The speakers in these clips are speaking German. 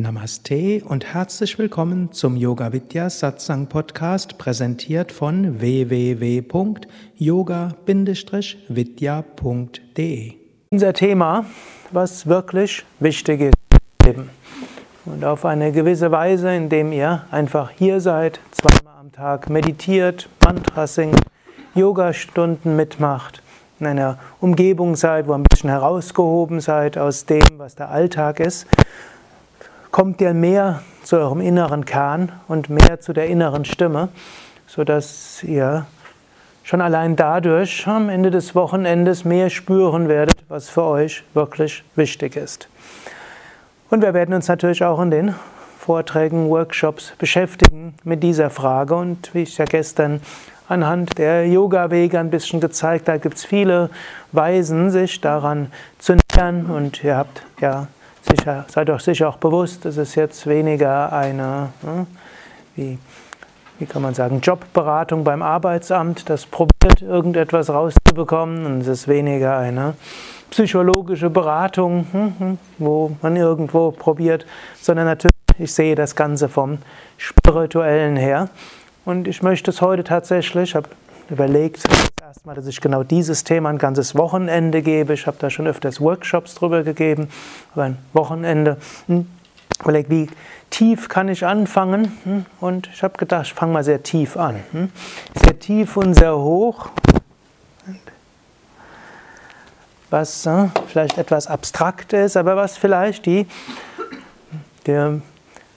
Namaste und herzlich willkommen zum Yoga Vidya Satsang Podcast, präsentiert von www.yoga-vidya.de. Unser Thema, was wirklich wichtig ist im Und auf eine gewisse Weise, indem ihr einfach hier seid, zweimal am Tag meditiert, Mantras singt, Yoga-Stunden mitmacht, in einer Umgebung seid, wo ihr ein bisschen herausgehoben seid aus dem, was der Alltag ist kommt ihr mehr zu eurem inneren Kern und mehr zu der inneren Stimme, sodass ihr schon allein dadurch am Ende des Wochenendes mehr spüren werdet, was für euch wirklich wichtig ist. Und wir werden uns natürlich auch in den Vorträgen, Workshops beschäftigen mit dieser Frage. Und wie ich ja gestern anhand der Yoga-Wege ein bisschen gezeigt habe, gibt es viele Weisen, sich daran zu nähern. Und ihr habt ja sicher, seid euch sicher auch bewusst, es ist jetzt weniger eine, hm, wie, wie kann man sagen, Jobberatung beim Arbeitsamt, das probiert, irgendetwas rauszubekommen. Und es ist weniger eine psychologische Beratung, hm, hm, wo man irgendwo probiert, sondern natürlich, ich sehe das Ganze vom Spirituellen her. Und ich möchte es heute tatsächlich, ich habe überlegt, erstmal, dass ich genau dieses Thema ein ganzes Wochenende gebe. Ich habe da schon öfters Workshops drüber gegeben, aber ein Wochenende. Hm, überlegt, wie tief kann ich anfangen? Hm, und ich habe gedacht, ich fange mal sehr tief an. Hm, sehr tief und sehr hoch. Was äh, vielleicht etwas abstrakt ist, aber was vielleicht die, der,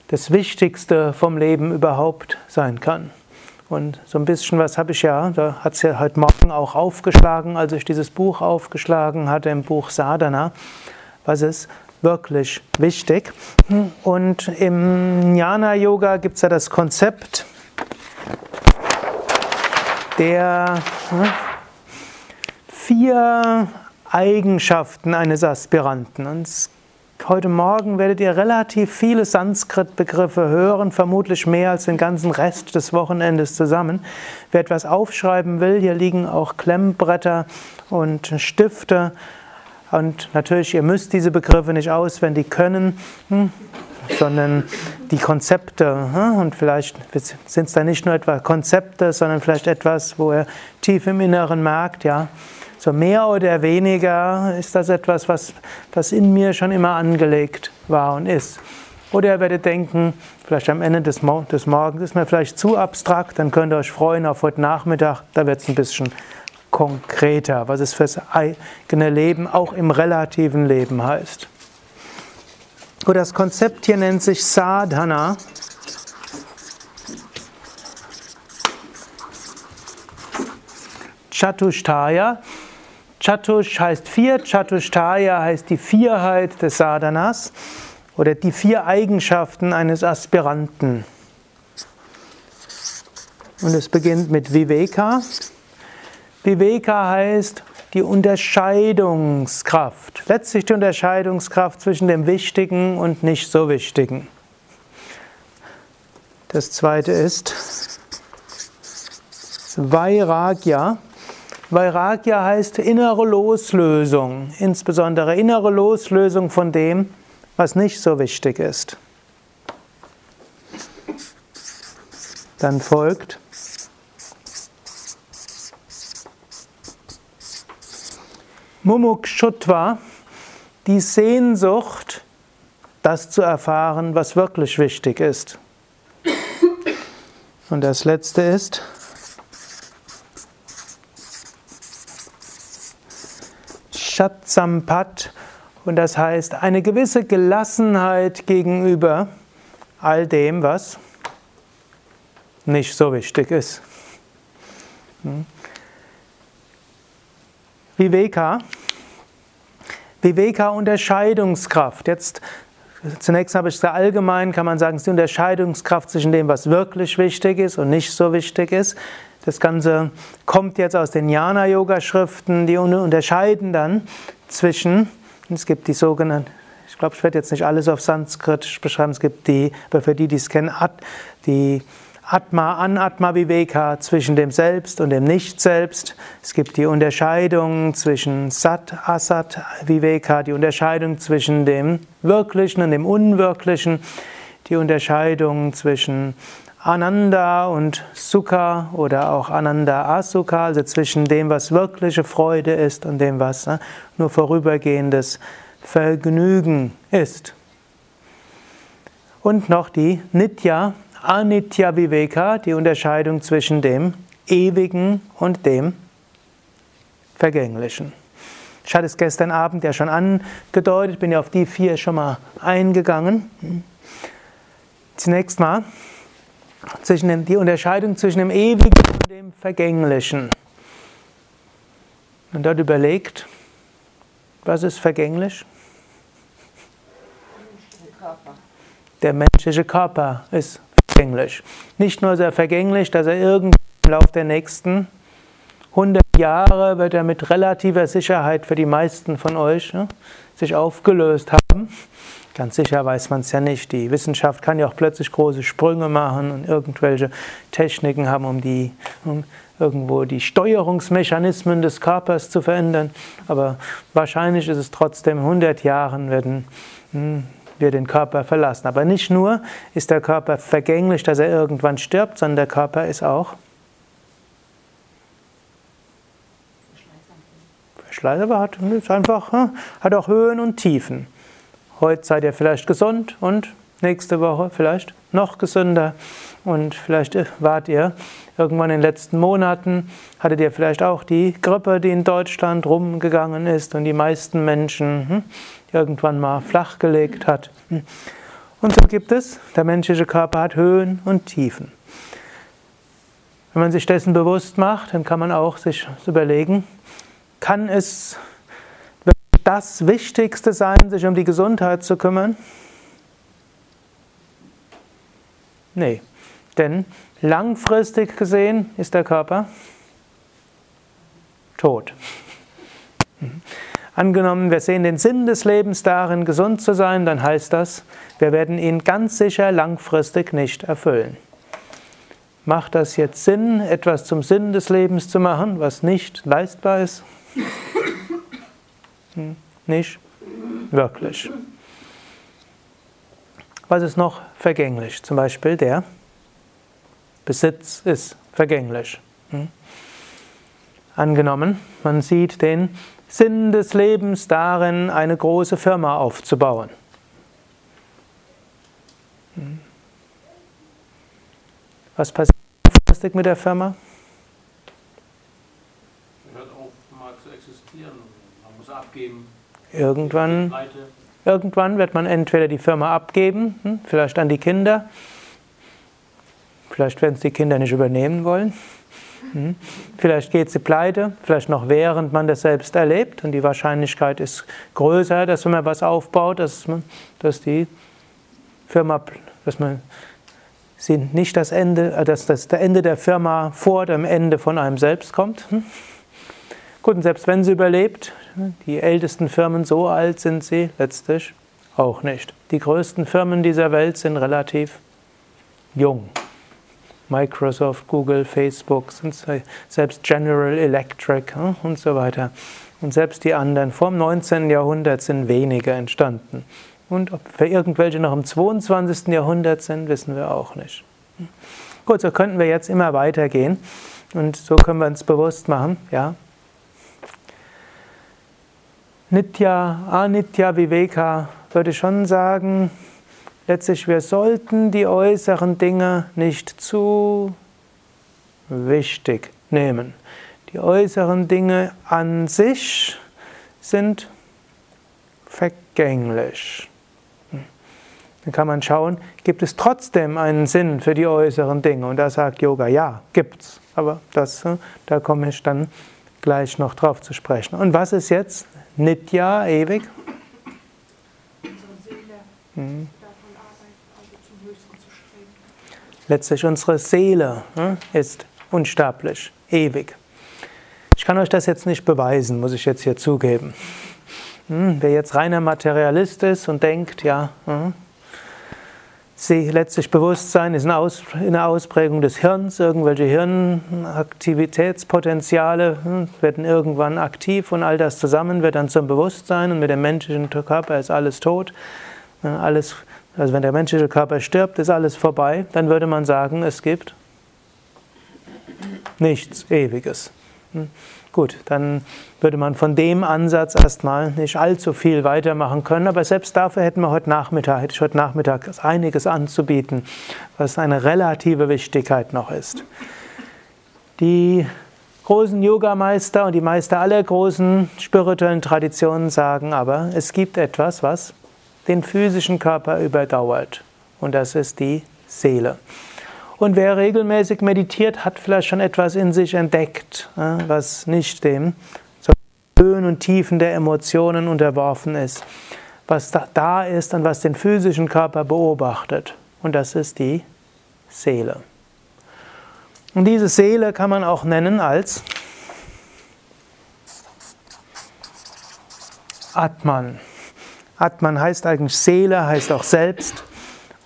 das Wichtigste vom Leben überhaupt sein kann. Und so ein bisschen was habe ich ja, da hat es ja heute Morgen auch aufgeschlagen, als ich dieses Buch aufgeschlagen hatte, im Buch Sadhana. Was ist wirklich wichtig? Und im Jnana Yoga gibt es ja das Konzept der hm, vier Eigenschaften eines Aspiranten. Und es Heute Morgen werdet ihr relativ viele Sanskrit-Begriffe hören, vermutlich mehr als den ganzen Rest des Wochenendes zusammen. Wer etwas aufschreiben will, hier liegen auch Klemmbretter und Stifte. Und natürlich, ihr müsst diese Begriffe nicht auswendig können, hm, sondern die Konzepte. Hm, und vielleicht sind es da nicht nur etwa Konzepte, sondern vielleicht etwas, wo ihr tief im Inneren merkt, ja, so mehr oder weniger ist das etwas, was, was in mir schon immer angelegt war und ist. Oder ihr werdet denken, vielleicht am Ende des, Mo des Morgens ist mir vielleicht zu abstrakt, dann könnt ihr euch freuen auf heute Nachmittag, da wird es ein bisschen konkreter, was es fürs eigene Leben, auch im relativen Leben heißt. Und das Konzept hier nennt sich Sadhana. Chatushtaya. Chatush heißt vier, Chatushtaya heißt die Vierheit des Sadhanas oder die vier Eigenschaften eines Aspiranten. Und es beginnt mit Viveka. Viveka heißt die Unterscheidungskraft. Letztlich die Unterscheidungskraft zwischen dem Wichtigen und nicht so Wichtigen. Das zweite ist Vairagya. Vairagya heißt innere Loslösung, insbesondere innere Loslösung von dem, was nicht so wichtig ist. Dann folgt Mumukshutva, die Sehnsucht, das zu erfahren, was wirklich wichtig ist. Und das letzte ist Shatsampat und das heißt eine gewisse Gelassenheit gegenüber all dem, was nicht so wichtig ist. Hm. Viveka. Viveka Unterscheidungskraft. Jetzt zunächst habe ich es allgemein, kann man sagen, es ist die Unterscheidungskraft zwischen dem, was wirklich wichtig ist und nicht so wichtig ist. Das Ganze kommt jetzt aus den Jnana-Yoga-Schriften, die unterscheiden dann zwischen, es gibt die sogenannten, ich glaube, ich werde jetzt nicht alles auf Sanskrit beschreiben, es gibt die, aber für die, die es kennen, die Atma, Anatma Viveka zwischen dem Selbst und dem Nicht-Selbst. Es gibt die Unterscheidung zwischen Sat, Asat Viveka, die Unterscheidung zwischen dem Wirklichen und dem Unwirklichen, die Unterscheidung zwischen Ananda und Sukha oder auch Ananda Asukha, also zwischen dem, was wirkliche Freude ist und dem, was ne, nur vorübergehendes Vergnügen ist. Und noch die Nitya, Anitya Viveka, die Unterscheidung zwischen dem Ewigen und dem Vergänglichen. Ich hatte es gestern Abend ja schon angedeutet, bin ja auf die vier schon mal eingegangen. Zunächst mal zwischen die Unterscheidung zwischen dem Ewigen und dem Vergänglichen. Und dort überlegt, was ist vergänglich? Der menschliche Körper ist vergänglich. Nicht nur sehr vergänglich, dass er irgendwann im Laufe der nächsten 100 Jahre wird er mit relativer Sicherheit für die meisten von euch ne, sich aufgelöst haben. Ganz sicher weiß man es ja nicht. Die Wissenschaft kann ja auch plötzlich große Sprünge machen und irgendwelche Techniken haben, um die um irgendwo die Steuerungsmechanismen des Körpers zu verändern. Aber wahrscheinlich ist es trotzdem 100 Jahren werden hm, wir den Körper verlassen. Aber nicht nur ist der Körper vergänglich, dass er irgendwann stirbt, sondern der Körper ist auch Verschleißer, hat ist einfach hm, hat auch Höhen und Tiefen. Heute seid ihr vielleicht gesund und nächste Woche vielleicht noch gesünder und vielleicht wart ihr irgendwann in den letzten Monaten, hattet ihr vielleicht auch die Grippe, die in Deutschland rumgegangen ist und die meisten Menschen hm, irgendwann mal flachgelegt hat. Und so gibt es, der menschliche Körper hat Höhen und Tiefen. Wenn man sich dessen bewusst macht, dann kann man auch sich überlegen, kann es das Wichtigste sein, sich um die Gesundheit zu kümmern? Nee, denn langfristig gesehen ist der Körper tot. Angenommen, wir sehen den Sinn des Lebens darin, gesund zu sein, dann heißt das, wir werden ihn ganz sicher langfristig nicht erfüllen. Macht das jetzt Sinn, etwas zum Sinn des Lebens zu machen, was nicht leistbar ist? Hm, nicht wirklich. Was ist noch vergänglich? Zum Beispiel der Besitz ist vergänglich. Hm? Angenommen, man sieht den Sinn des Lebens darin, eine große Firma aufzubauen. Hm. Was passiert mit der Firma? Hört auf, mal zu existieren. Muss abgeben. Irgendwann, irgendwann wird man entweder die Firma abgeben, hm, vielleicht an die Kinder. Vielleicht werden es die Kinder nicht übernehmen wollen. Hm? Vielleicht geht sie pleite, vielleicht noch während man das selbst erlebt und die Wahrscheinlichkeit ist größer, dass wenn man was aufbaut, dass, man, dass die Firma, dass man sie nicht das Ende, äh, dass das Ende der Firma vor dem Ende von einem selbst kommt. Hm? Gut, und selbst wenn sie überlebt, die ältesten Firmen, so alt sind sie letztlich auch nicht. Die größten Firmen dieser Welt sind relativ jung. Microsoft, Google, Facebook, selbst General Electric hm, und so weiter. Und selbst die anderen vor dem 19. Jahrhundert sind weniger entstanden. Und ob wir irgendwelche noch im 22. Jahrhundert sind, wissen wir auch nicht. Gut, so könnten wir jetzt immer weitergehen. Und so können wir uns bewusst machen, ja. Nitya, Anitya Viveka würde schon sagen, Letztlich, wir sollten die äußeren Dinge nicht zu wichtig nehmen. Die äußeren Dinge an sich sind vergänglich. Dann kann man schauen, gibt es trotzdem einen Sinn für die äußeren Dinge? Und da sagt Yoga, ja, gibt's. Aber das, äh, da komme ich dann gleich noch drauf zu sprechen. Und was ist jetzt Nitya, ewig? Hm. Letztlich unsere Seele hm, ist unsterblich, ewig. Ich kann euch das jetzt nicht beweisen, muss ich jetzt hier zugeben. Hm, wer jetzt reiner Materialist ist und denkt, ja, hm, letztlich Bewusstsein ist eine Ausprägung des Hirns, irgendwelche Hirnaktivitätspotenziale hm, werden irgendwann aktiv und all das zusammen wird dann zum Bewusstsein und mit dem menschlichen Körper ist alles tot. Alles, also wenn der menschliche Körper stirbt, ist alles vorbei, dann würde man sagen, es gibt nichts Ewiges. Gut, dann würde man von dem Ansatz erstmal nicht allzu viel weitermachen können, aber selbst dafür hätten wir heute Nachmittag, hätte ich heute Nachmittag einiges anzubieten, was eine relative Wichtigkeit noch ist. Die großen Yogameister und die Meister aller großen spirituellen Traditionen sagen aber, es gibt etwas, was den physischen Körper überdauert und das ist die Seele. Und wer regelmäßig meditiert, hat vielleicht schon etwas in sich entdeckt, was nicht dem Höhen und Tiefen der Emotionen unterworfen ist, was da ist und was den physischen Körper beobachtet. Und das ist die Seele. Und diese Seele kann man auch nennen als Atman. Atman heißt eigentlich Seele, heißt auch Selbst.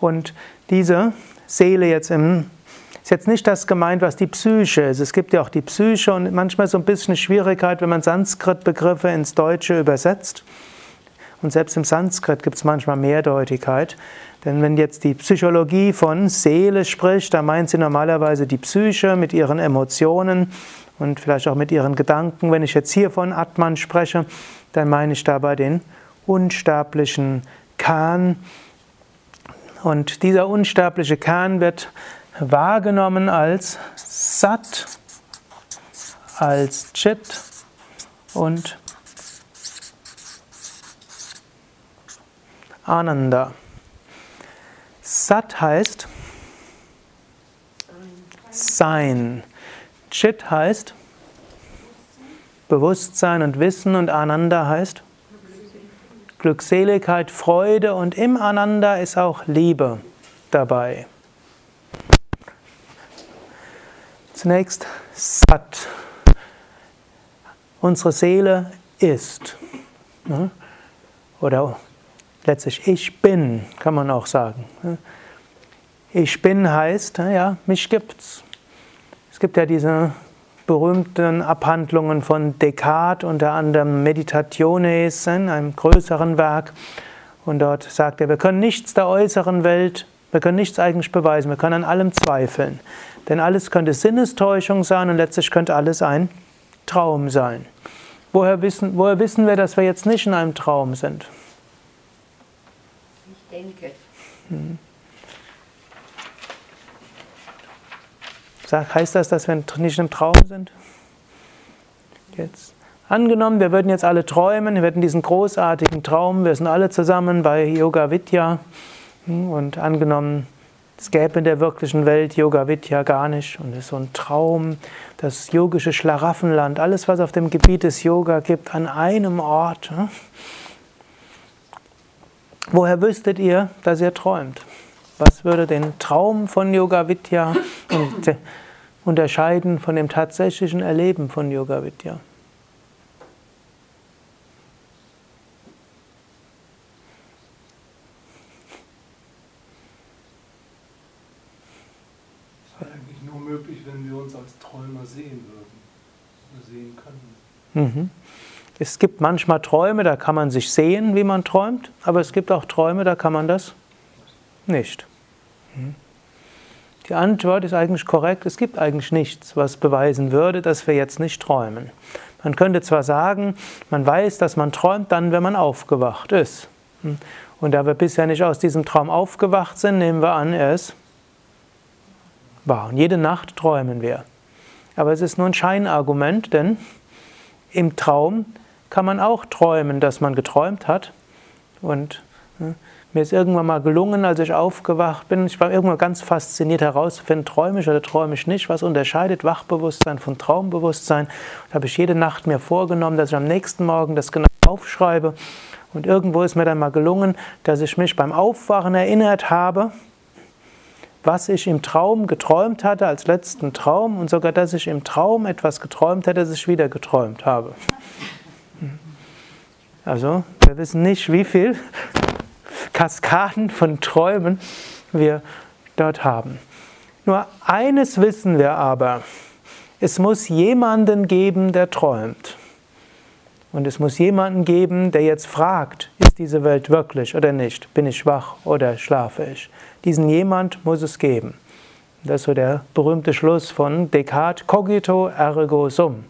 Und diese Seele jetzt im ist jetzt nicht das gemeint, was die Psyche ist. Es gibt ja auch die Psyche und manchmal so ein bisschen Schwierigkeit, wenn man Sanskrit-Begriffe ins Deutsche übersetzt. Und selbst im Sanskrit gibt es manchmal Mehrdeutigkeit. Denn wenn jetzt die Psychologie von Seele spricht, da meint sie normalerweise die Psyche mit ihren Emotionen und vielleicht auch mit ihren Gedanken. Wenn ich jetzt hier von Atman spreche, dann meine ich dabei den unsterblichen Khan, und dieser unsterbliche Kern wird wahrgenommen als Sat, als Chit und Ananda. Sat heißt Sein. Chit heißt Bewusstsein und Wissen und Ananda heißt Glückseligkeit, Freude und im Ananda ist auch Liebe dabei. Zunächst Sat. Unsere Seele ist. Ne? Oder letztlich ich bin, kann man auch sagen. Ne? Ich bin heißt, ja, mich gibt's. Es gibt ja diese berühmten Abhandlungen von Descartes, unter anderem Meditationes, in einem größeren Werk. Und dort sagt er, wir können nichts der äußeren Welt, wir können nichts eigentlich beweisen, wir können an allem zweifeln. Denn alles könnte Sinnestäuschung sein und letztlich könnte alles ein Traum sein. Woher wissen, woher wissen wir, dass wir jetzt nicht in einem Traum sind? Ich denke. Hm. Heißt das, dass wir nicht im Traum sind? Jetzt. Angenommen, wir würden jetzt alle träumen, wir hätten diesen großartigen Traum, wir sind alle zusammen bei Yoga Vidya und angenommen, es gäbe in der wirklichen Welt Yoga Vidya gar nicht und es ist so ein Traum, das yogische Schlaraffenland, alles was auf dem Gebiet des Yoga gibt, an einem Ort. Woher wüsstet ihr, dass ihr träumt? Was würde den Traum von Yoga Vidya unterscheiden von dem tatsächlichen Erleben von Yoga Vidya? Das wäre eigentlich nur möglich, wenn wir uns als Träumer sehen würden oder sehen können. Mhm. Es gibt manchmal Träume, da kann man sich sehen, wie man träumt, aber es gibt auch Träume, da kann man das nicht. Die Antwort ist eigentlich korrekt. Es gibt eigentlich nichts, was beweisen würde, dass wir jetzt nicht träumen. Man könnte zwar sagen, man weiß, dass man träumt dann, wenn man aufgewacht ist. Und da wir bisher nicht aus diesem Traum aufgewacht sind, nehmen wir an, er ist wahr. Und jede Nacht träumen wir. Aber es ist nur ein Scheinargument, denn im Traum kann man auch träumen, dass man geträumt hat. Und hm, mir ist irgendwann mal gelungen, als ich aufgewacht bin, ich war irgendwann ganz fasziniert herauszufinden, träume ich oder träume ich nicht, was unterscheidet Wachbewusstsein von Traumbewusstsein. Da habe ich jede Nacht mir vorgenommen, dass ich am nächsten Morgen das genau aufschreibe. Und irgendwo ist mir dann mal gelungen, dass ich mich beim Aufwachen erinnert habe, was ich im Traum geträumt hatte als letzten Traum und sogar, dass ich im Traum etwas geträumt hätte, das ich wieder geträumt habe. Also, wir wissen nicht, wie viel Kaskaden von Träumen wir dort haben. Nur eines wissen wir aber, es muss jemanden geben, der träumt. Und es muss jemanden geben, der jetzt fragt, ist diese Welt wirklich oder nicht? Bin ich wach oder schlafe ich? Diesen jemand muss es geben. Das ist so der berühmte Schluss von Descartes, cogito ergo sum.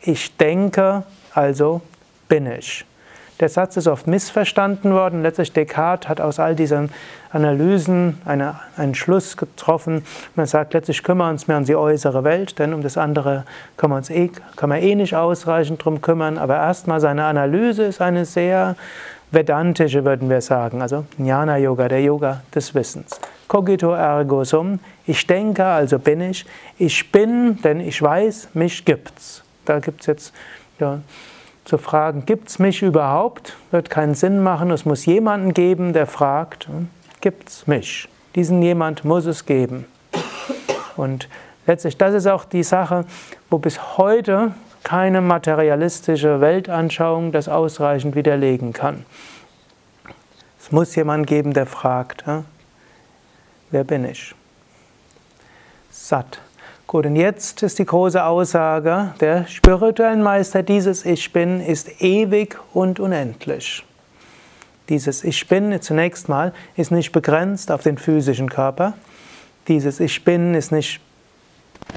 Ich denke, also bin ich. Der Satz ist oft missverstanden worden. Letztlich Descartes hat aus all diesen Analysen eine, einen Schluss getroffen. Man sagt, letztlich kümmern wir uns mehr um die äußere Welt, denn um das andere können wir uns eh, können wir eh nicht ausreichend drum kümmern. Aber erstmal seine Analyse ist eine sehr vedantische, würden wir sagen. Also Jnana Yoga, der Yoga des Wissens. Cogito ergo sum. Ich denke, also bin ich. Ich bin, denn ich weiß, mich gibt's. Da gibt es jetzt ja, zu fragen, gibt es mich überhaupt? Wird keinen Sinn machen. Es muss jemanden geben, der fragt, hm, gibt es mich? Diesen jemand muss es geben. Und letztlich, das ist auch die Sache, wo bis heute keine materialistische Weltanschauung das ausreichend widerlegen kann. Es muss jemanden geben, der fragt, hm, wer bin ich? Satt. Gut, und jetzt ist die große Aussage der spirituellen Meister, dieses Ich Bin ist ewig und unendlich. Dieses Ich Bin zunächst mal ist nicht begrenzt auf den physischen Körper. Dieses Ich Bin ist nicht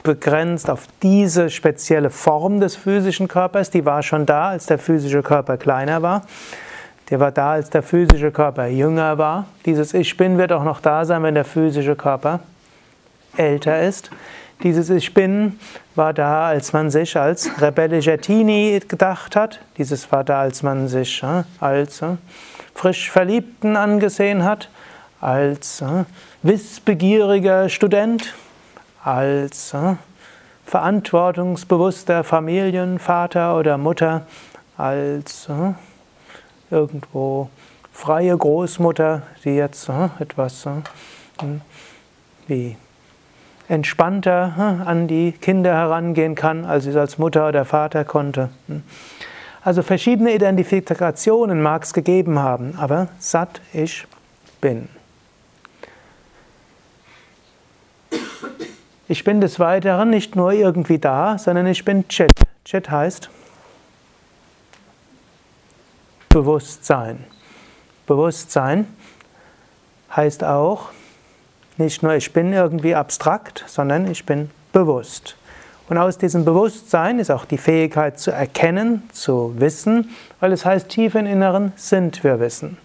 begrenzt auf diese spezielle Form des physischen Körpers, die war schon da, als der physische Körper kleiner war. Der war da, als der physische Körper jünger war. Dieses Ich Bin wird auch noch da sein, wenn der physische Körper älter ist. Dieses Ich Bin war da, als man sich als rebellischer Teenie gedacht hat. Dieses war da, als man sich äh, als äh, frisch Verliebten angesehen hat, als äh, wissbegieriger Student, als verantwortungsbewusster Familienvater oder Mutter, als irgendwo freie Großmutter, die jetzt etwas hm, wie entspannter hm, an die Kinder herangehen kann, als es als Mutter oder Vater konnte. Hm. Also verschiedene Identifikationen mag es gegeben haben, aber satt ich bin. Ich bin des Weiteren nicht nur irgendwie da, sondern ich bin Chit. Chit heißt Bewusstsein. Bewusstsein heißt auch nicht nur ich bin irgendwie abstrakt, sondern ich bin bewusst. Und aus diesem Bewusstsein ist auch die Fähigkeit zu erkennen, zu wissen, weil es heißt, tief im Inneren sind wir Wissen.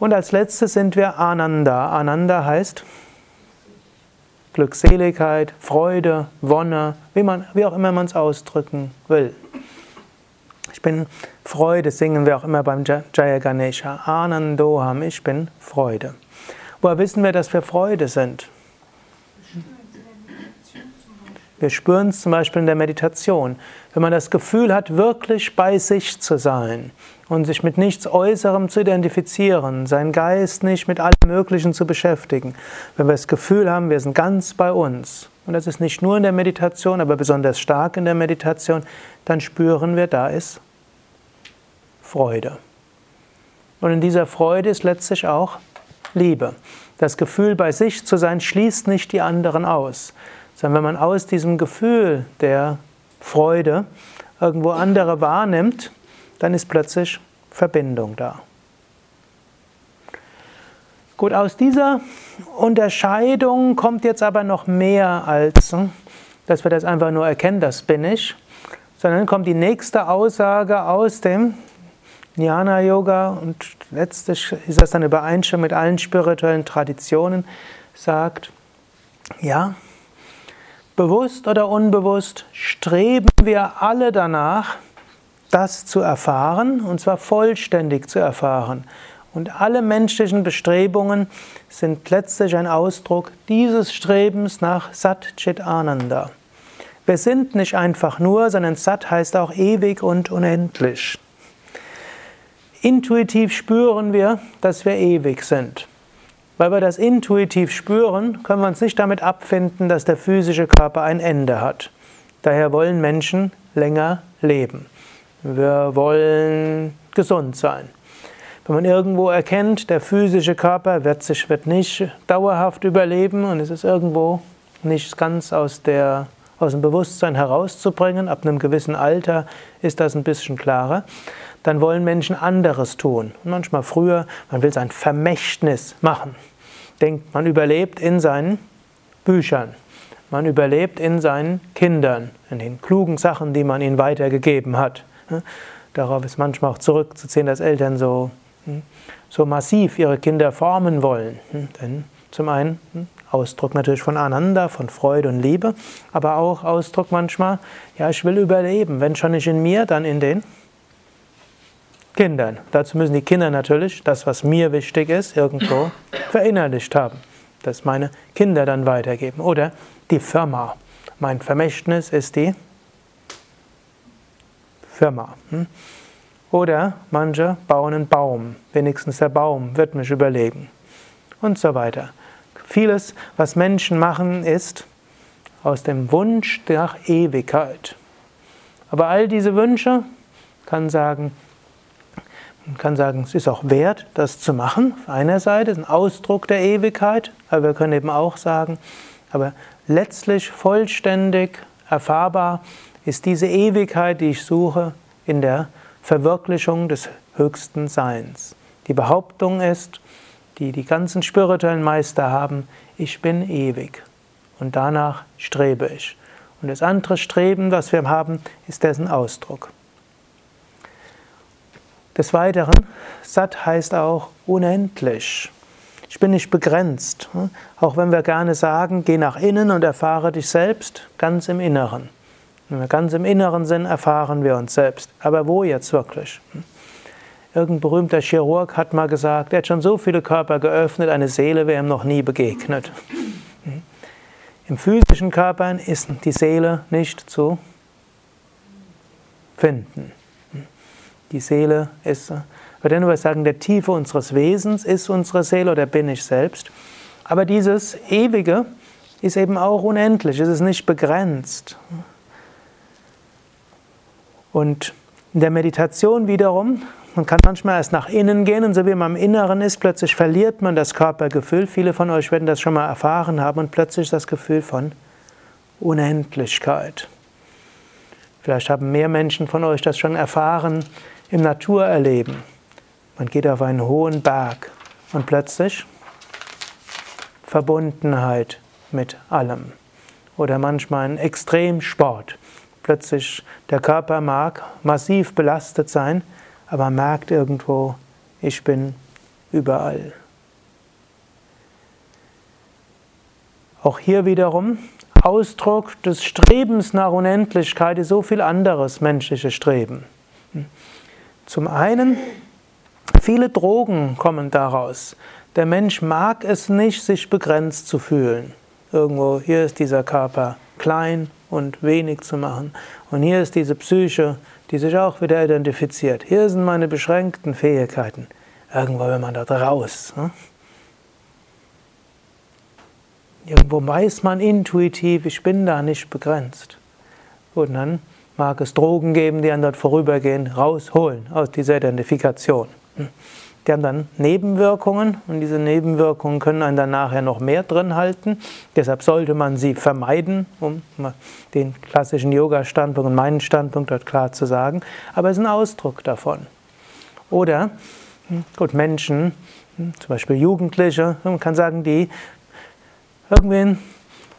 Und als letztes sind wir Ananda. Ananda heißt Glückseligkeit, Freude, Wonne, wie, man, wie auch immer man es ausdrücken will. Ich bin Freude, singen wir auch immer beim Jaya Ganesha. Anandoham, ich bin Freude. Woher wissen wir, dass wir Freude sind? Wir spüren es zum Beispiel in der Meditation. Wenn man das Gefühl hat, wirklich bei sich zu sein und sich mit nichts Äußerem zu identifizieren, seinen Geist nicht mit allem Möglichen zu beschäftigen, wenn wir das Gefühl haben, wir sind ganz bei uns, und das ist nicht nur in der Meditation, aber besonders stark in der Meditation, dann spüren wir, da ist Freude. Und in dieser Freude ist letztlich auch Liebe. Das Gefühl, bei sich zu sein, schließt nicht die anderen aus, sondern wenn man aus diesem Gefühl der Freude irgendwo andere wahrnimmt, dann ist plötzlich Verbindung da. Gut, aus dieser Unterscheidung kommt jetzt aber noch mehr als, hm, dass wir das einfach nur erkennen, das bin ich, sondern kommt die nächste Aussage aus dem Jnana Yoga und letztlich ist das dann Übereinstimmung mit allen spirituellen Traditionen, sagt, ja, bewusst oder unbewusst streben wir alle danach, das zu erfahren, und zwar vollständig zu erfahren. Und alle menschlichen Bestrebungen sind letztlich ein Ausdruck dieses Strebens nach Sat Chit Ananda. Wir sind nicht einfach nur, sondern Sat heißt auch ewig und unendlich. Intuitiv spüren wir, dass wir ewig sind. Weil wir das intuitiv spüren, können wir uns nicht damit abfinden, dass der physische Körper ein Ende hat. Daher wollen Menschen länger leben. Wir wollen gesund sein. Wenn man irgendwo erkennt, der physische Körper wird sich wird nicht dauerhaft überleben und es ist irgendwo nicht ganz aus, der, aus dem Bewusstsein herauszubringen, ab einem gewissen Alter ist das ein bisschen klarer, dann wollen Menschen anderes tun. Manchmal früher, man will sein Vermächtnis machen. Denkt, man überlebt in seinen Büchern, man überlebt in seinen Kindern, in den klugen Sachen, die man ihnen weitergegeben hat. Darauf ist manchmal auch zurückzuziehen, dass Eltern so, hm, so massiv ihre Kinder formen wollen. Hm, denn zum einen hm, Ausdruck natürlich von Ananda, von Freude und Liebe, aber auch Ausdruck manchmal, ja, ich will überleben, wenn schon nicht in mir, dann in den Kindern. Dazu müssen die Kinder natürlich das, was mir wichtig ist, irgendwo verinnerlicht haben, das meine Kinder dann weitergeben. Oder die Firma. Mein Vermächtnis ist die Firma. Hm? Oder manche bauen einen Baum, wenigstens der Baum wird mich überleben. Und so weiter. Vieles, was Menschen machen, ist aus dem Wunsch nach Ewigkeit. Aber all diese Wünsche kann sagen, man kann sagen, es ist auch wert, das zu machen. Auf einer Seite ist ein Ausdruck der Ewigkeit, aber wir können eben auch sagen, aber letztlich vollständig erfahrbar ist diese Ewigkeit, die ich suche, in der Verwirklichung des höchsten Seins. Die Behauptung ist, die die ganzen spirituellen Meister haben, ich bin ewig und danach strebe ich. Und das andere Streben, was wir haben, ist dessen Ausdruck. Des Weiteren, Sat heißt auch unendlich. Ich bin nicht begrenzt. Auch wenn wir gerne sagen, geh nach innen und erfahre dich selbst, ganz im Inneren. Wenn wir ganz im Inneren sind, erfahren wir uns selbst. Aber wo jetzt wirklich? Irgendein berühmter Chirurg hat mal gesagt, er hat schon so viele Körper geöffnet, eine Seele wäre ihm noch nie begegnet. Im physischen Körper ist die Seele nicht zu finden. Die Seele ist, würde nur sagen, der Tiefe unseres Wesens ist unsere Seele oder bin ich selbst. Aber dieses Ewige ist eben auch unendlich, es ist nicht begrenzt. Und in der Meditation wiederum man kann manchmal erst nach innen gehen und so wie man im Inneren ist, plötzlich verliert man das Körpergefühl. Viele von euch werden das schon mal erfahren haben und plötzlich das Gefühl von Unendlichkeit. Vielleicht haben mehr Menschen von euch das schon erfahren im Naturerleben. Man geht auf einen hohen Berg und plötzlich Verbundenheit mit allem. Oder manchmal ein Extremsport. Plötzlich der Körper mag massiv belastet sein, aber merkt irgendwo, ich bin überall. Auch hier wiederum Ausdruck des Strebens nach Unendlichkeit ist so viel anderes menschliches Streben. Zum einen, viele Drogen kommen daraus. Der Mensch mag es nicht, sich begrenzt zu fühlen. Irgendwo, hier ist dieser Körper klein und wenig zu machen. Und hier ist diese Psyche, die sich auch wieder identifiziert. Hier sind meine beschränkten Fähigkeiten. Irgendwo will man dort raus. Ne? Irgendwo weiß man intuitiv, ich bin da nicht begrenzt. Und dann mag es Drogen geben, die einen dort vorübergehen, rausholen aus dieser Identifikation. Die haben dann Nebenwirkungen und diese Nebenwirkungen können einen dann nachher noch mehr drin halten. Deshalb sollte man sie vermeiden, um den klassischen Yoga-Standpunkt und meinen Standpunkt dort klar zu sagen. Aber es ist ein Ausdruck davon. Oder hm, gut, Menschen, hm, zum Beispiel Jugendliche, man kann sagen, die irgendwen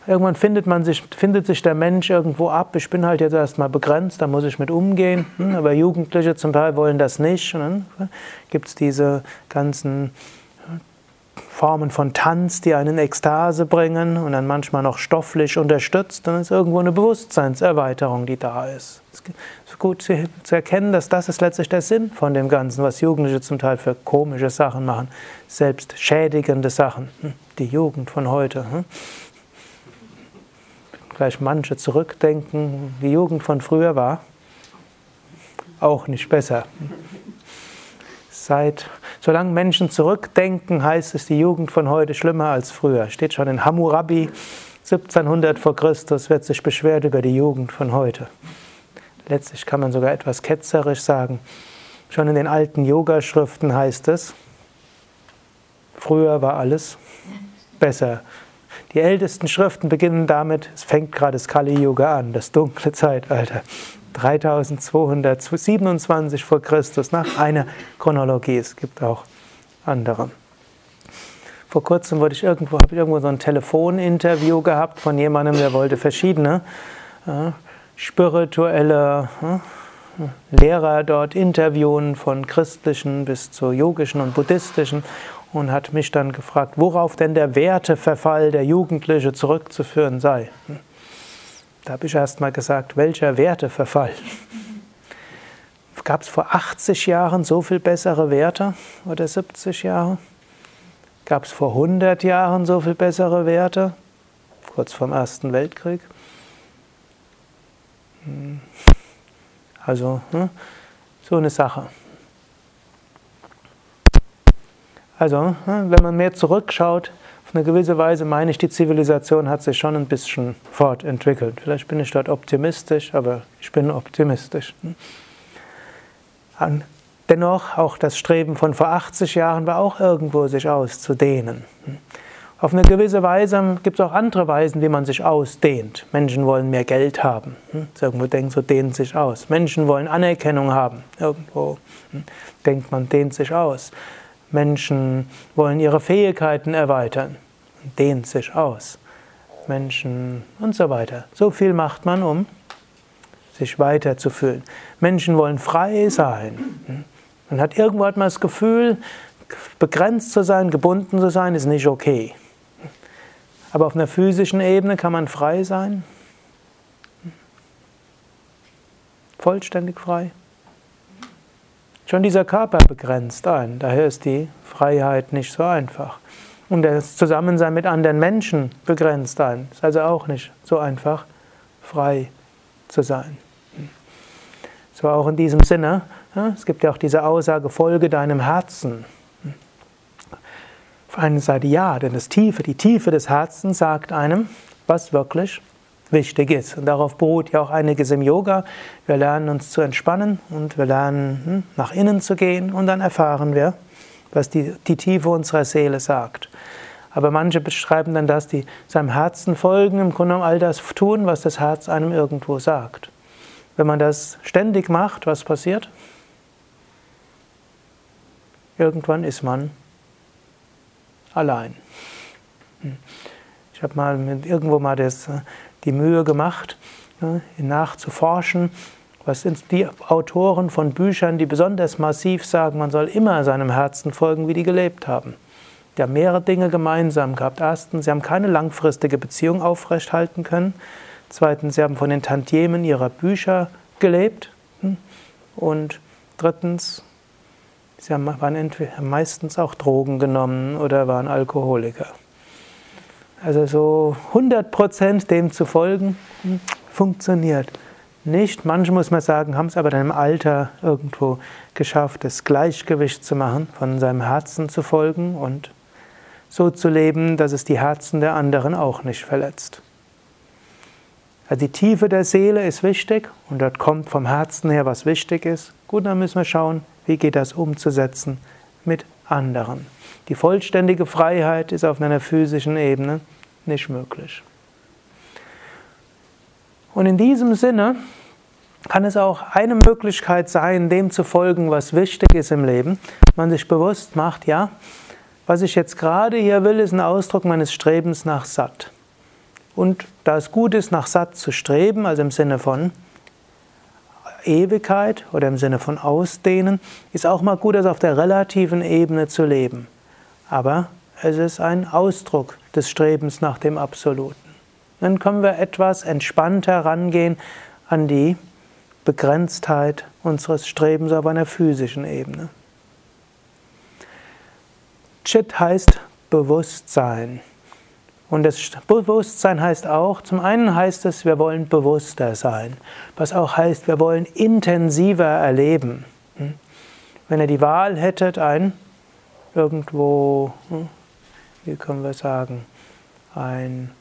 Irgendwann findet, man sich, findet sich der Mensch irgendwo ab. Ich bin halt jetzt erstmal begrenzt, da muss ich mit umgehen. Hm, aber Jugendliche zum Teil wollen das nicht. Und dann gibt es diese ganzen Formen von Tanz, die einen in Ekstase bringen und dann manchmal noch stofflich unterstützt. Dann ist irgendwo eine Bewusstseinserweiterung, die da ist. Es ist gut zu erkennen, dass das ist letztlich der Sinn von dem Ganzen, was Jugendliche zum Teil für komische Sachen machen, selbst schädigende Sachen. Hm, die Jugend von heute. Gleich manche zurückdenken, die Jugend von früher war auch nicht besser. Seit, solange Menschen zurückdenken, heißt es, die Jugend von heute schlimmer als früher. Steht schon in Hammurabi, 1700 vor Christus wird sich beschwert über die Jugend von heute. Letztlich kann man sogar etwas ketzerisch sagen, Schon in den alten Yoga-Schriften heißt es, früher war alles besser. Die ältesten Schriften beginnen damit, es fängt gerade das Kali-Yoga an, das dunkle Zeitalter. 3227 vor Christus, nach einer Chronologie. Es gibt auch andere. Vor kurzem wurde ich irgendwo, habe ich irgendwo so ein Telefoninterview gehabt von jemandem, der wollte verschiedene äh, spirituelle äh, Lehrer dort interviewen, von christlichen bis zu yogischen und buddhistischen, und hat mich dann gefragt, worauf denn der Werteverfall der Jugendliche zurückzuführen sei. Da habe ich erst mal gesagt, welcher Werteverfall? Gab es vor 80 Jahren so viel bessere Werte oder 70 Jahre? Gab es vor 100 Jahren so viel bessere Werte? Kurz vorm Ersten Weltkrieg? Hm. Also, hm, so eine Sache. Also, hm, wenn man mehr zurückschaut, auf eine gewisse Weise meine ich, die Zivilisation hat sich schon ein bisschen fortentwickelt. Vielleicht bin ich dort optimistisch, aber ich bin optimistisch. Und dennoch, auch das Streben von vor 80 Jahren war auch irgendwo, sich auszudehnen. Auf eine gewisse Weise gibt es auch andere Weisen, wie man sich ausdehnt. Menschen wollen mehr Geld haben. Irgendwo denkt so dehnt sich aus. Menschen wollen Anerkennung haben. Irgendwo denkt man dehnt sich aus. Menschen wollen ihre Fähigkeiten erweitern. Dehnt sich aus. Menschen und so weiter. So viel macht man, um sich weiterzufühlen. Menschen wollen frei sein. Man hat irgendwo hat man das Gefühl, begrenzt zu sein, gebunden zu sein, ist nicht okay. Aber auf einer physischen Ebene kann man frei sein. Vollständig frei. Schon dieser Körper begrenzt ein, daher ist die Freiheit nicht so einfach. Und das Zusammensein mit anderen Menschen begrenzt ein, ist also auch nicht so einfach, frei zu sein. So auch in diesem Sinne, es gibt ja auch diese Aussage, folge deinem Herzen. Auf einer Seite ja, denn das Tiefe, die Tiefe des Herzens sagt einem, was wirklich wichtig ist. Und darauf beruht ja auch einiges im Yoga. Wir lernen uns zu entspannen und wir lernen hm, nach innen zu gehen und dann erfahren wir, was die, die Tiefe unserer Seele sagt. Aber manche beschreiben dann das, die seinem Herzen folgen, im Grunde all das tun, was das Herz einem irgendwo sagt. Wenn man das ständig macht, was passiert? Irgendwann ist man allein. Hm. Ich habe mal mit, irgendwo mal das, die Mühe gemacht, nachzuforschen, was sind die Autoren von Büchern, die besonders massiv sagen, man soll immer seinem Herzen folgen, wie die gelebt haben. Die haben mehrere Dinge gemeinsam gehabt. Erstens, sie haben keine langfristige Beziehung aufrechthalten können. Zweitens, sie haben von den Tantiemen ihrer Bücher gelebt. Hm? Und drittens, sie haben, meistens auch Drogen genommen oder waren Alkoholiker. Also so 100% dem zu folgen, hm, funktioniert nicht. Manche, muss man sagen, haben es aber dann im Alter irgendwo geschafft, das Gleichgewicht zu machen, von seinem Herzen zu folgen und so zu leben, dass es die Herzen der anderen auch nicht verletzt. Also die Tiefe der Seele ist wichtig und dort kommt vom Herzen her, was wichtig ist. Gut, dann müssen wir schauen, wie geht das umzusetzen mit anderen. Die vollständige Freiheit ist auf einer physischen Ebene nicht möglich. Und in diesem Sinne kann es auch eine Möglichkeit sein, dem zu folgen, was wichtig ist im Leben. Man sich bewusst macht, ja, was ich jetzt gerade hier will, ist ein Ausdruck meines Strebens nach Satt. Und da es gut ist, nach Satt zu streben, also im Sinne von Ewigkeit oder im Sinne von Ausdehnen, ist auch mal gut, das auf der relativen Ebene zu leben. Aber es ist ein Ausdruck des Strebens nach dem Absoluten. Dann können wir etwas entspannter rangehen an die Begrenztheit unseres Strebens auf einer physischen Ebene. Chit heißt Bewusstsein. Und das Bewusstsein heißt auch, zum einen heißt es, wir wollen bewusster sein, was auch heißt, wir wollen intensiver erleben. Hm? Wenn ihr die Wahl hättet, ein irgendwo, hm, wie können wir sagen, ein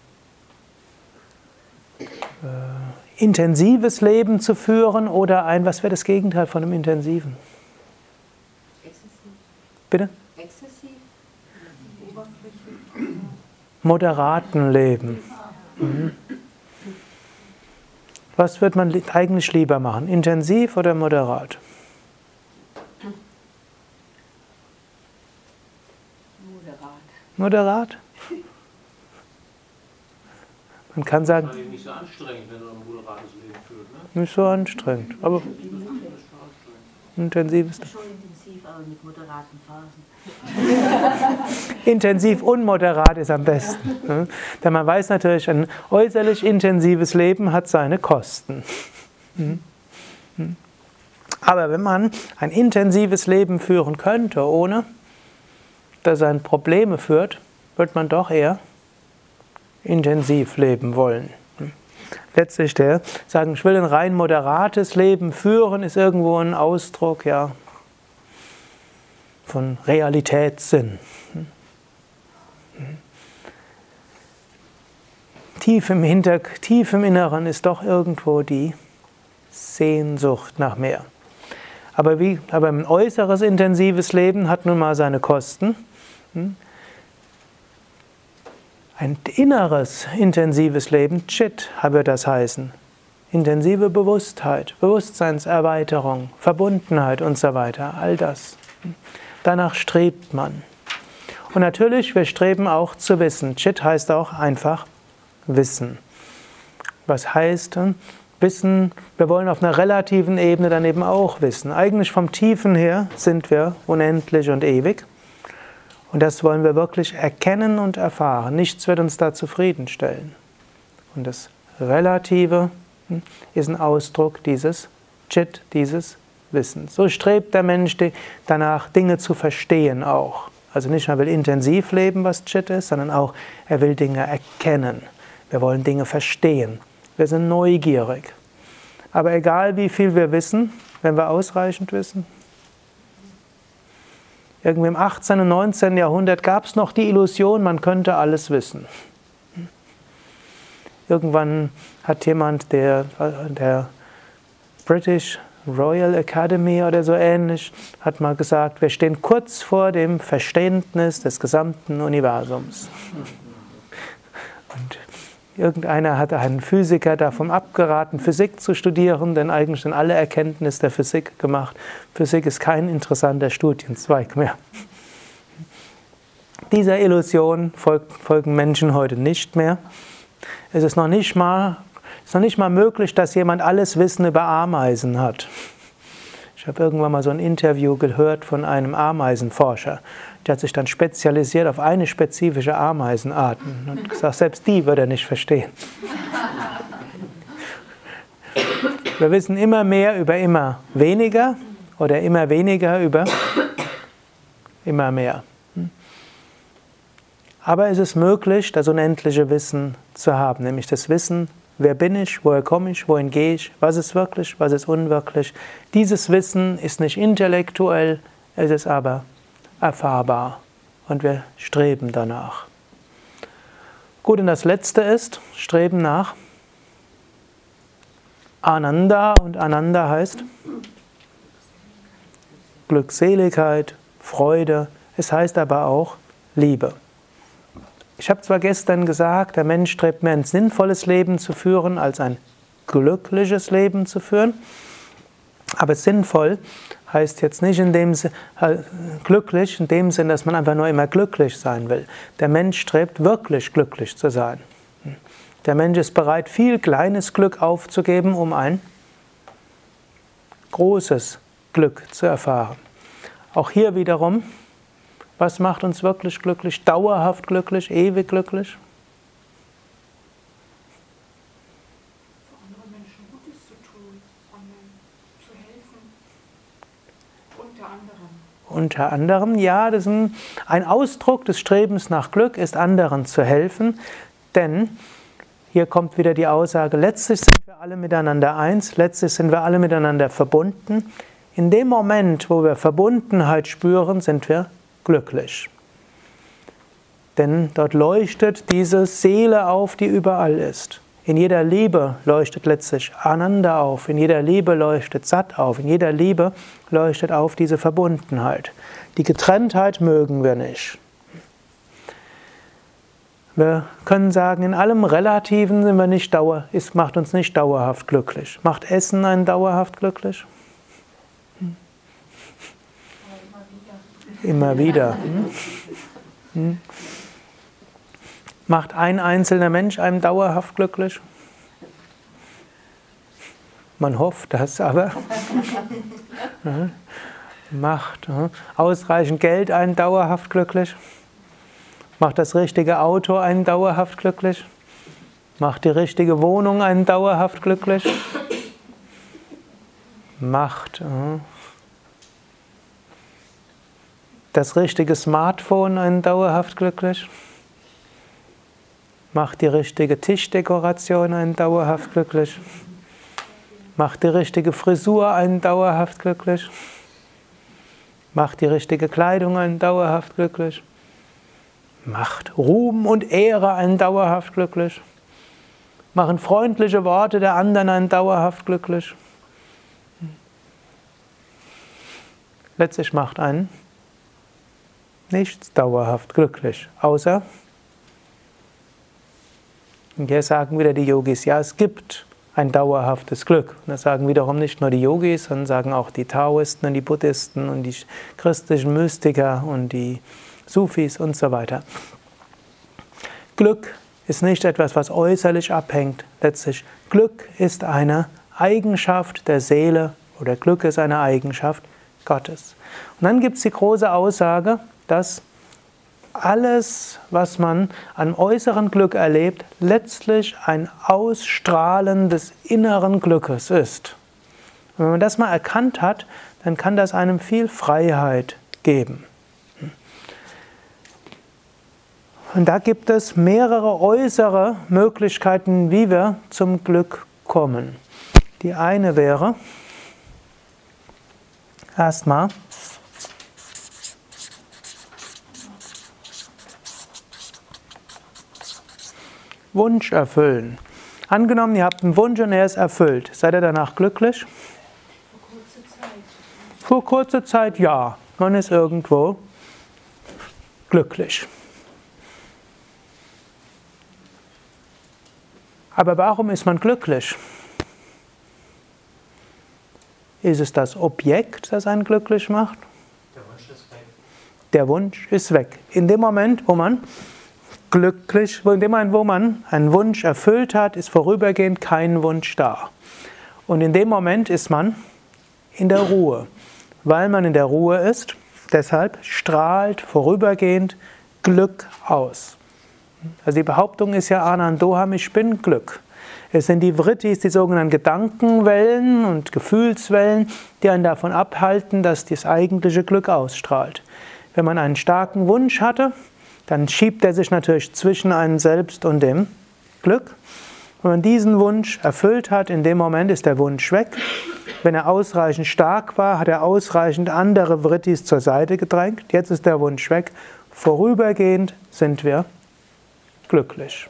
äh, intensives Leben zu führen oder ein, was wäre das Gegenteil von einem intensiven? Bitte? Exzessiv? Moderaten Leben. Mhm. Was wird man eigentlich lieber machen? Intensiv oder moderat? Moderat. Moderat? Man kann sagen, Wahrscheinlich nicht so anstrengend, wenn du ein moderates Leben führst. Ne? nicht so anstrengend, aber Das ist schon anstrengend. intensives. Schon intensiv, aber mit moderaten Phasen. Intensiv und moderat ist am besten. ne? Denn man weiß natürlich, ein äußerlich intensives Leben hat seine Kosten. Mhm. Mhm. Aber wenn man ein intensives Leben führen könnte, ohne dass er Probleme führt, wird man doch eher intensiv leben wollen. Letztlich der sagen, ich will ein rein moderates Leben führen, ist irgendwo ein Ausdruck, ja, von Realitätssinn. Tief im, Hinter tief im Inneren ist doch irgendwo die Sehnsucht nach mehr. Aber, wie, aber ein äußeres intensives Leben hat nun mal seine Kosten. Ein inneres intensives Leben, Chit, wird das heißen. Intensive Bewusstheit, Bewusstseinserweiterung, Verbundenheit und so weiter, all das. Danach strebt man. Und natürlich, wir streben auch zu wissen. Chit heißt auch einfach Wissen. Was heißt Wissen? Wir wollen auf einer relativen Ebene dann eben auch wissen. Eigentlich vom Tiefen her sind wir unendlich und ewig. Und das wollen wir wirklich erkennen und erfahren. Nichts wird uns da zufriedenstellen. Und das Relative ist ein Ausdruck dieses Chit, dieses Wissens. So strebt der Mensch danach, Dinge zu verstehen auch. Also nicht nur will intensiv leben, was Chit ist, sondern auch er will Dinge erkennen. Wir wollen Dinge verstehen. Wir sind neugierig. Aber egal wie viel wir wissen, wenn wir ausreichend wissen, irgendwie im 18. und 19. Jahrhundert gab es noch die Illusion, man könnte alles wissen. Irgendwann hat jemand, der, der British Royal Academy oder so ähnlich, hat mal gesagt, wir stehen kurz vor dem Verständnis des gesamten Universums. Und irgendeiner hat einen Physiker davon abgeraten, Physik zu studieren, denn eigentlich sind alle Erkenntnisse der Physik gemacht. Physik ist kein interessanter Studienzweig mehr. Dieser Illusion folgen Menschen heute nicht mehr. Es ist noch nicht mal ist noch nicht mal möglich, dass jemand alles Wissen über Ameisen hat. Ich habe irgendwann mal so ein Interview gehört von einem Ameisenforscher. Der hat sich dann spezialisiert auf eine spezifische Ameisenart und gesagt, selbst die würde er nicht verstehen. Wir wissen immer mehr über immer weniger oder immer weniger über immer mehr. Aber es ist möglich, das unendliche Wissen zu haben, nämlich das Wissen Wer bin ich? Woher komme ich? Wohin gehe ich? Was ist wirklich? Was ist unwirklich? Dieses Wissen ist nicht intellektuell, es ist aber erfahrbar und wir streben danach. Gut, und das letzte ist Streben nach Ananda und Ananda heißt Glückseligkeit, Freude, es heißt aber auch Liebe. Ich habe zwar gestern gesagt, der Mensch strebt mehr ein sinnvolles Leben zu führen, als ein glückliches Leben zu führen. Aber sinnvoll heißt jetzt nicht in dem äh, glücklich in dem Sinn, dass man einfach nur immer glücklich sein will. Der Mensch strebt wirklich glücklich zu sein. Der Mensch ist bereit, viel kleines Glück aufzugeben, um ein großes Glück zu erfahren. Auch hier wiederum was macht uns wirklich glücklich, dauerhaft glücklich, ewig glücklich? Für andere Menschen Gutes zu tun, anderen zu helfen. Unter anderem. Unter anderem, ja, das ist ein, ein Ausdruck des Strebens nach Glück ist, anderen zu helfen, denn hier kommt wieder die Aussage, letztlich sind wir alle miteinander eins, letztlich sind wir alle miteinander verbunden. In dem Moment, wo wir Verbundenheit spüren, sind wir glücklich. Denn dort leuchtet diese Seele auf, die überall ist. In jeder Liebe leuchtet letztlich Ananda auf, in jeder Liebe leuchtet Sat auf, in jeder Liebe leuchtet auf diese Verbundenheit. Die Getrenntheit mögen wir nicht. Wir können sagen, in allem Relativen sind wir nicht dauer, es macht uns nicht dauerhaft glücklich. Macht Essen einen dauerhaft glücklich? Hm? Immer wieder. Hm? Hm? Macht ein einzelner Mensch einem dauerhaft glücklich? Man hofft das aber. Macht ausreichend Geld einen dauerhaft glücklich? Macht das richtige Auto einen dauerhaft glücklich? Macht die richtige Wohnung einen dauerhaft glücklich? Macht das richtige Smartphone einen dauerhaft glücklich? Macht die richtige Tischdekoration einen dauerhaft glücklich? Macht die richtige Frisur einen dauerhaft glücklich? Macht die richtige Kleidung einen dauerhaft glücklich? Macht Ruhm und Ehre einen dauerhaft glücklich? Machen freundliche Worte der anderen einen dauerhaft glücklich? Letztlich macht einen nichts dauerhaft glücklich, außer und hier sagen wieder die Yogis, ja, es gibt ein dauerhaftes Glück. Und das sagen wiederum nicht nur die Yogis, sondern sagen auch die Taoisten und die Buddhisten und die christlichen Mystiker und die Sufis und so weiter. Glück ist nicht etwas, was äußerlich abhängt. Letztlich, Glück ist eine Eigenschaft der Seele oder Glück ist eine Eigenschaft Gottes. Und dann gibt es die große Aussage, dass alles, was man an äußeren Glück erlebt, letztlich ein Ausstrahlen des inneren Glückes ist. wenn man das mal erkannt hat, dann kann das einem viel Freiheit geben. Und da gibt es mehrere äußere Möglichkeiten, wie wir zum Glück kommen. Die eine wäre erstmal Wunsch erfüllen. Angenommen, ihr habt einen Wunsch und er ist erfüllt. Seid ihr danach glücklich? Vor kurzer Zeit. Vor kurzer Zeit ja. Man ist irgendwo glücklich. Aber warum ist man glücklich? Ist es das Objekt, das einen glücklich macht? Der Wunsch ist weg. Der Wunsch ist weg. In dem Moment, wo man glücklich, in dem Moment, wo man einen Wunsch erfüllt hat, ist vorübergehend kein Wunsch da. Und in dem Moment ist man in der Ruhe. Weil man in der Ruhe ist, deshalb strahlt vorübergehend Glück aus. Also die Behauptung ist ja Anandoham, ich bin Glück. Es sind die Vrittis, die sogenannten Gedankenwellen und Gefühlswellen, die einen davon abhalten, dass das eigentliche Glück ausstrahlt. Wenn man einen starken Wunsch hatte, dann schiebt er sich natürlich zwischen einem selbst und dem Glück. Wenn man diesen Wunsch erfüllt hat, in dem Moment ist der Wunsch weg. Wenn er ausreichend stark war, hat er ausreichend andere Vrittis zur Seite gedrängt. Jetzt ist der Wunsch weg. Vorübergehend sind wir glücklich.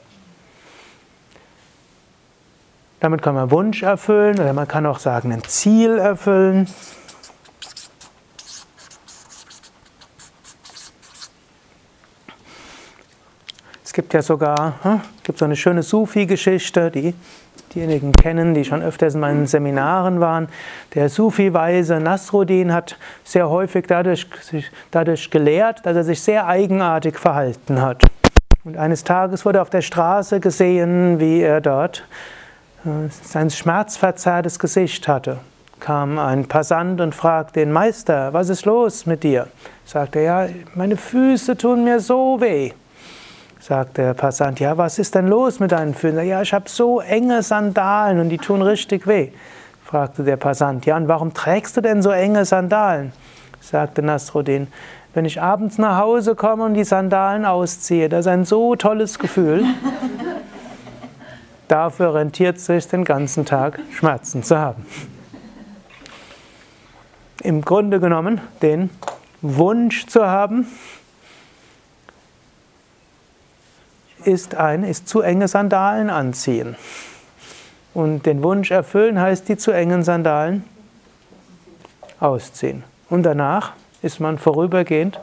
Damit kann man Wunsch erfüllen oder man kann auch sagen, ein Ziel erfüllen. Gibt ja sogar hm, gibt so eine schöne Sufi-Geschichte, die diejenigen kennen, die schon öfters in meinen Seminaren waren. Der Sufi-Weise Nasruddin hat sehr häufig dadurch, dadurch gelehrt, dass er sich sehr eigenartig verhalten hat. Und eines Tages wurde auf der Straße gesehen, wie er dort äh, sein schmerzverzerrtes Gesicht hatte. Kam ein Passant und fragte den Meister, was ist los mit dir? Sagte er, ja, meine Füße tun mir so weh sagt der Passant, ja, was ist denn los mit deinen Füßen? Ja, ich habe so enge Sandalen und die tun richtig weh. Fragte der Passant, ja, und warum trägst du denn so enge Sandalen? Sagte Nasruddin, wenn ich abends nach Hause komme und die Sandalen ausziehe, das ist ein so tolles Gefühl. Dafür rentiert es sich, den ganzen Tag Schmerzen zu haben. Im Grunde genommen den Wunsch zu haben, ist ein ist zu enge Sandalen anziehen. Und den Wunsch erfüllen heißt die zu engen Sandalen ausziehen. Und danach ist man vorübergehend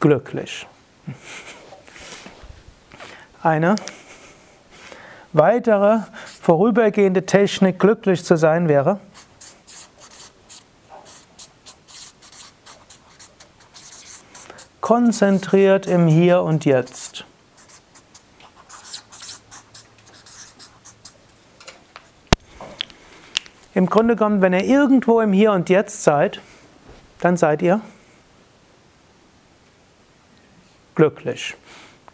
glücklich. Eine weitere vorübergehende Technik, glücklich zu sein, wäre, konzentriert im Hier und Jetzt. Im Grunde genommen, wenn ihr irgendwo im Hier und Jetzt seid, dann seid ihr glücklich.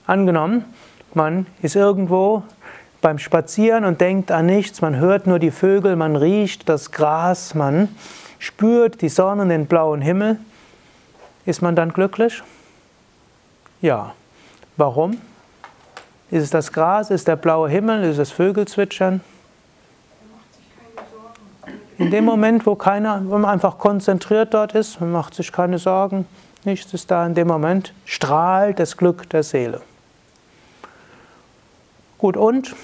Angenommen, man ist irgendwo beim Spazieren und denkt an nichts, man hört nur die Vögel, man riecht das Gras, man spürt die Sonne und den blauen Himmel. Ist man dann glücklich? Ja. Warum? Ist es das Gras, ist der blaue Himmel, ist es Vögelzwitschern? In dem Moment, wo keiner, wo man einfach konzentriert dort ist, man macht sich keine Sorgen, nichts ist da, in dem Moment strahlt das Glück der Seele. Gut, und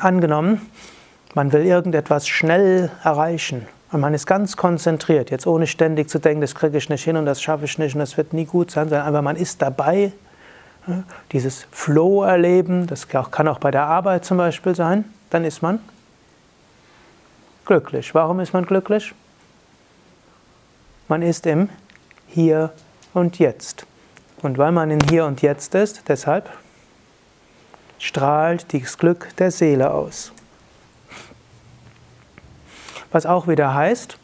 angenommen, man will irgendetwas schnell erreichen und man ist ganz konzentriert, jetzt ohne ständig zu denken, das kriege ich nicht hin und das schaffe ich nicht und das wird nie gut sein, sondern einfach man ist dabei, dieses Flow-Erleben, das kann auch bei der Arbeit zum Beispiel sein, dann ist man glücklich. Warum ist man glücklich? Man ist im Hier und Jetzt. Und weil man im Hier und Jetzt ist, deshalb strahlt das Glück der Seele aus. Was auch wieder heißt,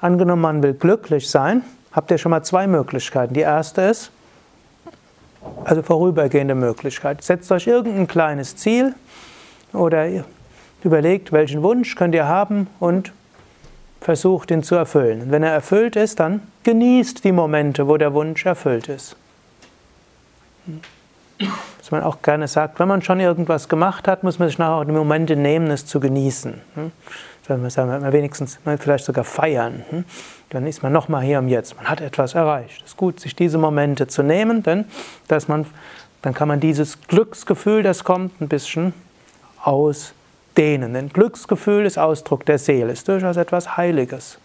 angenommen man will glücklich sein, habt ihr schon mal zwei Möglichkeiten. Die erste ist, also vorübergehende Möglichkeit. Setzt euch irgendein kleines Ziel oder Überlegt, welchen Wunsch könnt ihr haben und versucht ihn zu erfüllen. Und wenn er erfüllt ist, dann genießt die Momente, wo der Wunsch erfüllt ist. Was man auch gerne sagt, wenn man schon irgendwas gemacht hat, muss man sich nachher auch die Momente nehmen, es zu genießen. Sagen wir, sagen wenigstens vielleicht sogar feiern. Dann ist man nochmal hier am Jetzt. Man hat etwas erreicht. Es ist gut, sich diese Momente zu nehmen, denn dass man, dann kann man dieses Glücksgefühl, das kommt, ein bisschen aus dehnen. Denn Glücksgefühl ist Ausdruck der Seele, ist durchaus etwas Heiliges.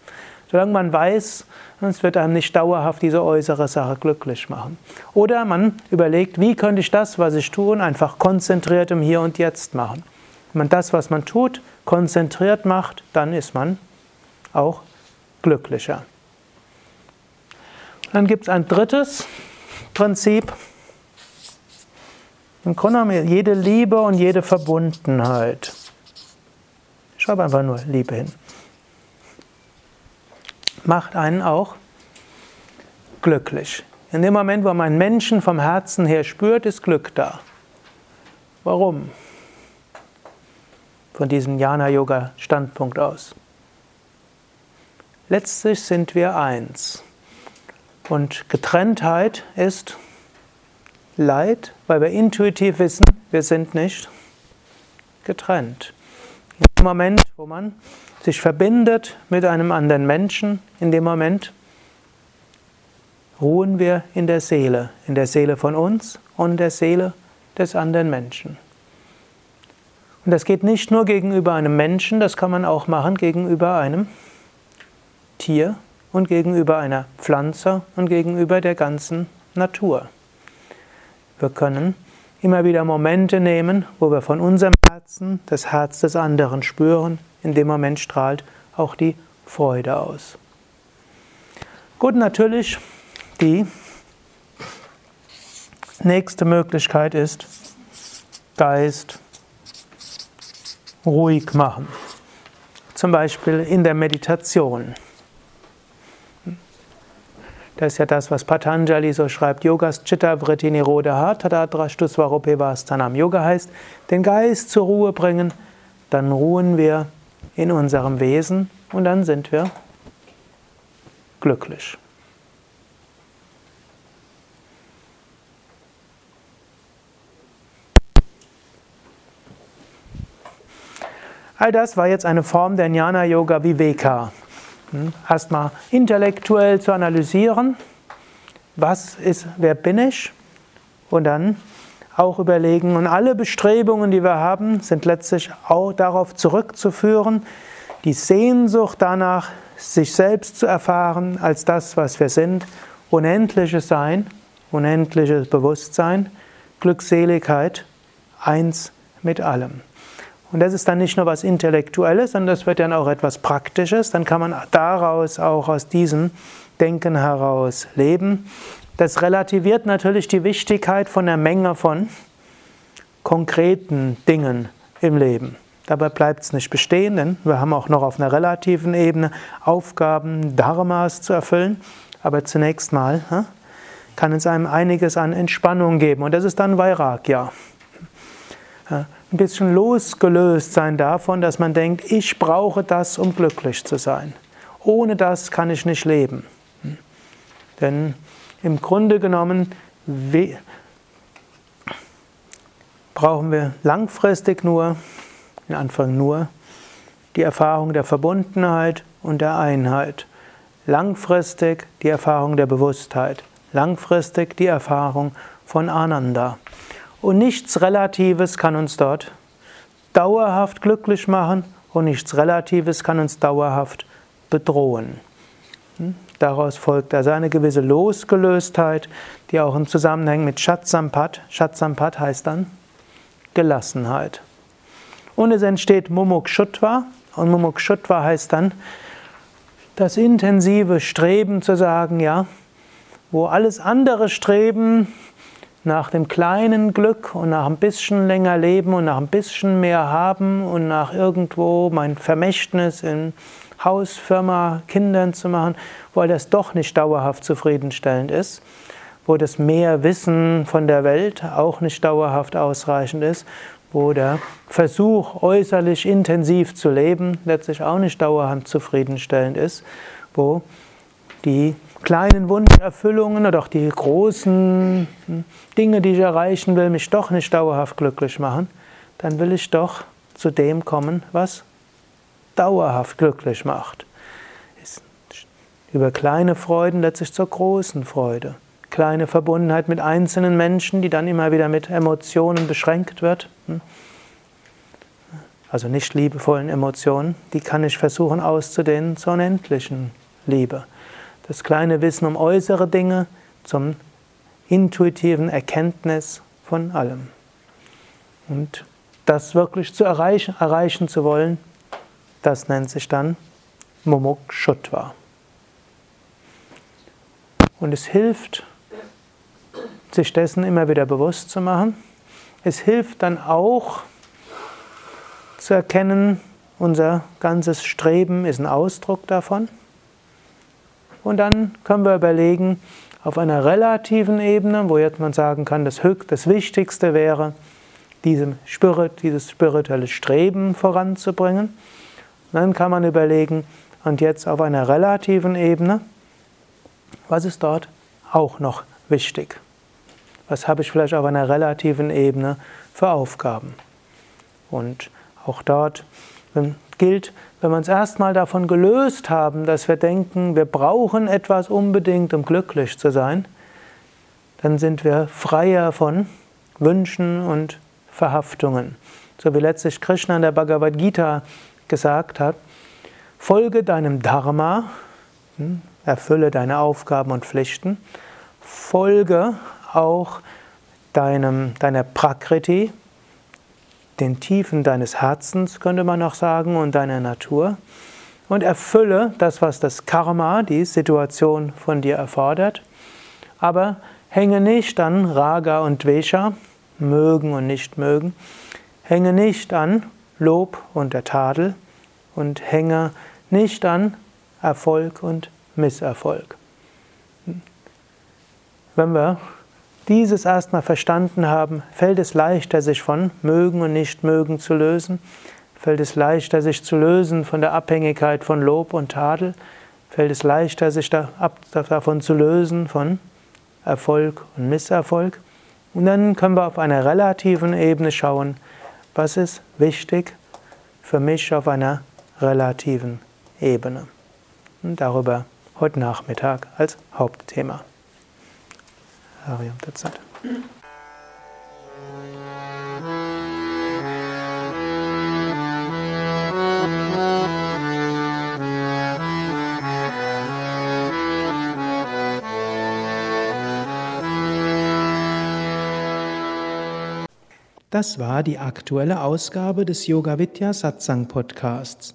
Solange man weiß, es wird einem nicht dauerhaft diese äußere Sache glücklich machen. Oder man überlegt, wie könnte ich das, was ich tue, einfach konzentriert im Hier und Jetzt machen. Wenn man das, was man tut, konzentriert macht, dann ist man auch glücklicher. Dann gibt es ein drittes Prinzip. Im Grunde genommen jede Liebe und jede Verbundenheit Schreib einfach nur Liebe hin. Macht einen auch glücklich. In dem Moment, wo man Menschen vom Herzen her spürt, ist Glück da. Warum? Von diesem Jnana-Yoga-Standpunkt aus. Letztlich sind wir eins. Und Getrenntheit ist Leid, weil wir intuitiv wissen, wir sind nicht getrennt. Moment, wo man sich verbindet mit einem anderen Menschen, in dem Moment ruhen wir in der Seele, in der Seele von uns und der Seele des anderen Menschen. Und das geht nicht nur gegenüber einem Menschen, das kann man auch machen gegenüber einem Tier und gegenüber einer Pflanze und gegenüber der ganzen Natur. Wir können immer wieder Momente nehmen, wo wir von unserem Herzen das Herz des anderen spüren. In dem Moment strahlt auch die Freude aus. Gut, natürlich die nächste Möglichkeit ist Geist ruhig machen. Zum Beispiel in der Meditation. Das ist ja das, was Patanjali so schreibt. Yogas Chitta Vritti Nirodha Tadadrashtu Svaropevasthanam. Yoga heißt, den Geist zur Ruhe bringen. Dann ruhen wir in unserem Wesen und dann sind wir glücklich. All das war jetzt eine Form der Jnana Yoga Viveka. Hm? erstmal intellektuell zu analysieren, was ist, wer bin ich Und dann auch überlegen, und alle Bestrebungen, die wir haben, sind letztlich auch darauf zurückzuführen, die Sehnsucht danach, sich selbst zu erfahren als das, was wir sind, unendliches Sein, unendliches Bewusstsein, Glückseligkeit, eins mit allem. Und das ist dann nicht nur was Intellektuelles, sondern das wird dann auch etwas Praktisches. Dann kann man daraus auch aus diesem Denken heraus leben. Das relativiert natürlich die Wichtigkeit von der Menge von konkreten Dingen im Leben. Dabei bleibt es nicht bestehen, denn wir haben auch noch auf einer relativen Ebene Aufgaben, Dharmas zu erfüllen. Aber zunächst mal kann es einem einiges an Entspannung geben. Und das ist dann Vairagya ein bisschen losgelöst sein davon, dass man denkt, ich brauche das, um glücklich zu sein. Ohne das kann ich nicht leben. Denn im Grunde genommen brauchen wir langfristig nur, in Anfang nur, die Erfahrung der Verbundenheit und der Einheit. Langfristig die Erfahrung der Bewusstheit. Langfristig die Erfahrung von Ananda. Und nichts Relatives kann uns dort dauerhaft glücklich machen und nichts Relatives kann uns dauerhaft bedrohen. Hm? Daraus folgt also eine gewisse Losgelöstheit, die auch im Zusammenhang mit Shatsampat, Shatsampat heißt dann Gelassenheit. Und es entsteht Mumukshutva und Mumukshutva heißt dann das intensive Streben zu sagen, ja, wo alles andere Streben nach dem kleinen Glück und nach ein bisschen länger leben und nach ein bisschen mehr haben und nach irgendwo mein Vermächtnis in Haus, Firma, Kindern zu machen, weil das doch nicht dauerhaft zufriedenstellend ist, wo das mehr Wissen von der Welt auch nicht dauerhaft ausreichend ist, wo der Versuch, äußerlich intensiv zu leben, letztlich auch nicht dauerhaft zufriedenstellend ist, wo die kleinen Wunscherfüllungen oder auch die großen Dinge, die ich erreichen will, mich doch nicht dauerhaft glücklich machen, dann will ich doch zu dem kommen, was dauerhaft glücklich macht. Über kleine Freuden letztlich zur großen Freude. Kleine Verbundenheit mit einzelnen Menschen, die dann immer wieder mit Emotionen beschränkt wird. Also nicht liebevollen Emotionen, die kann ich versuchen auszudehnen zur unendlichen Liebe das kleine Wissen um äußere Dinge zum intuitiven Erkenntnis von allem. Und das wirklich zu erreichen, erreichen zu wollen, das nennt sich dann Mumukshutva. Und es hilft, sich dessen immer wieder bewusst zu machen. Es hilft dann auch zu erkennen, unser ganzes Streben ist ein Ausdruck davon. Und dann können wir überlegen, auf einer relativen Ebene, wo jetzt man sagen kann, das, das Wichtigste wäre, diesem Spirit, dieses spirituelle Streben voranzubringen. Und dann kann man überlegen, und jetzt auf einer relativen Ebene, was ist dort auch noch wichtig? Was habe ich vielleicht auf einer relativen Ebene für Aufgaben? Und auch dort gilt, wenn wir uns erstmal davon gelöst haben, dass wir denken, wir brauchen etwas unbedingt, um glücklich zu sein, dann sind wir freier von Wünschen und Verhaftungen. So wie letztlich Krishna in der Bhagavad Gita gesagt hat, folge deinem Dharma, hm, erfülle deine Aufgaben und Pflichten, folge auch deinem, deiner Prakriti, den Tiefen deines Herzens, könnte man noch sagen, und deiner Natur und erfülle das, was das Karma, die Situation von dir erfordert, aber hänge nicht an Raga und Dvesha, mögen und nicht mögen, hänge nicht an Lob und der Tadel und hänge nicht an Erfolg und Misserfolg. Wenn wir dieses erstmal verstanden haben, fällt es leichter, sich von mögen und nicht mögen zu lösen, fällt es leichter, sich zu lösen von der Abhängigkeit von Lob und Tadel, fällt es leichter, sich davon zu lösen von Erfolg und Misserfolg. Und dann können wir auf einer relativen Ebene schauen, was ist wichtig für mich auf einer relativen Ebene. Und darüber heute Nachmittag als Hauptthema. Ariam derzeit. Das war die aktuelle Ausgabe des Yoga Vidya Satsang Podcasts.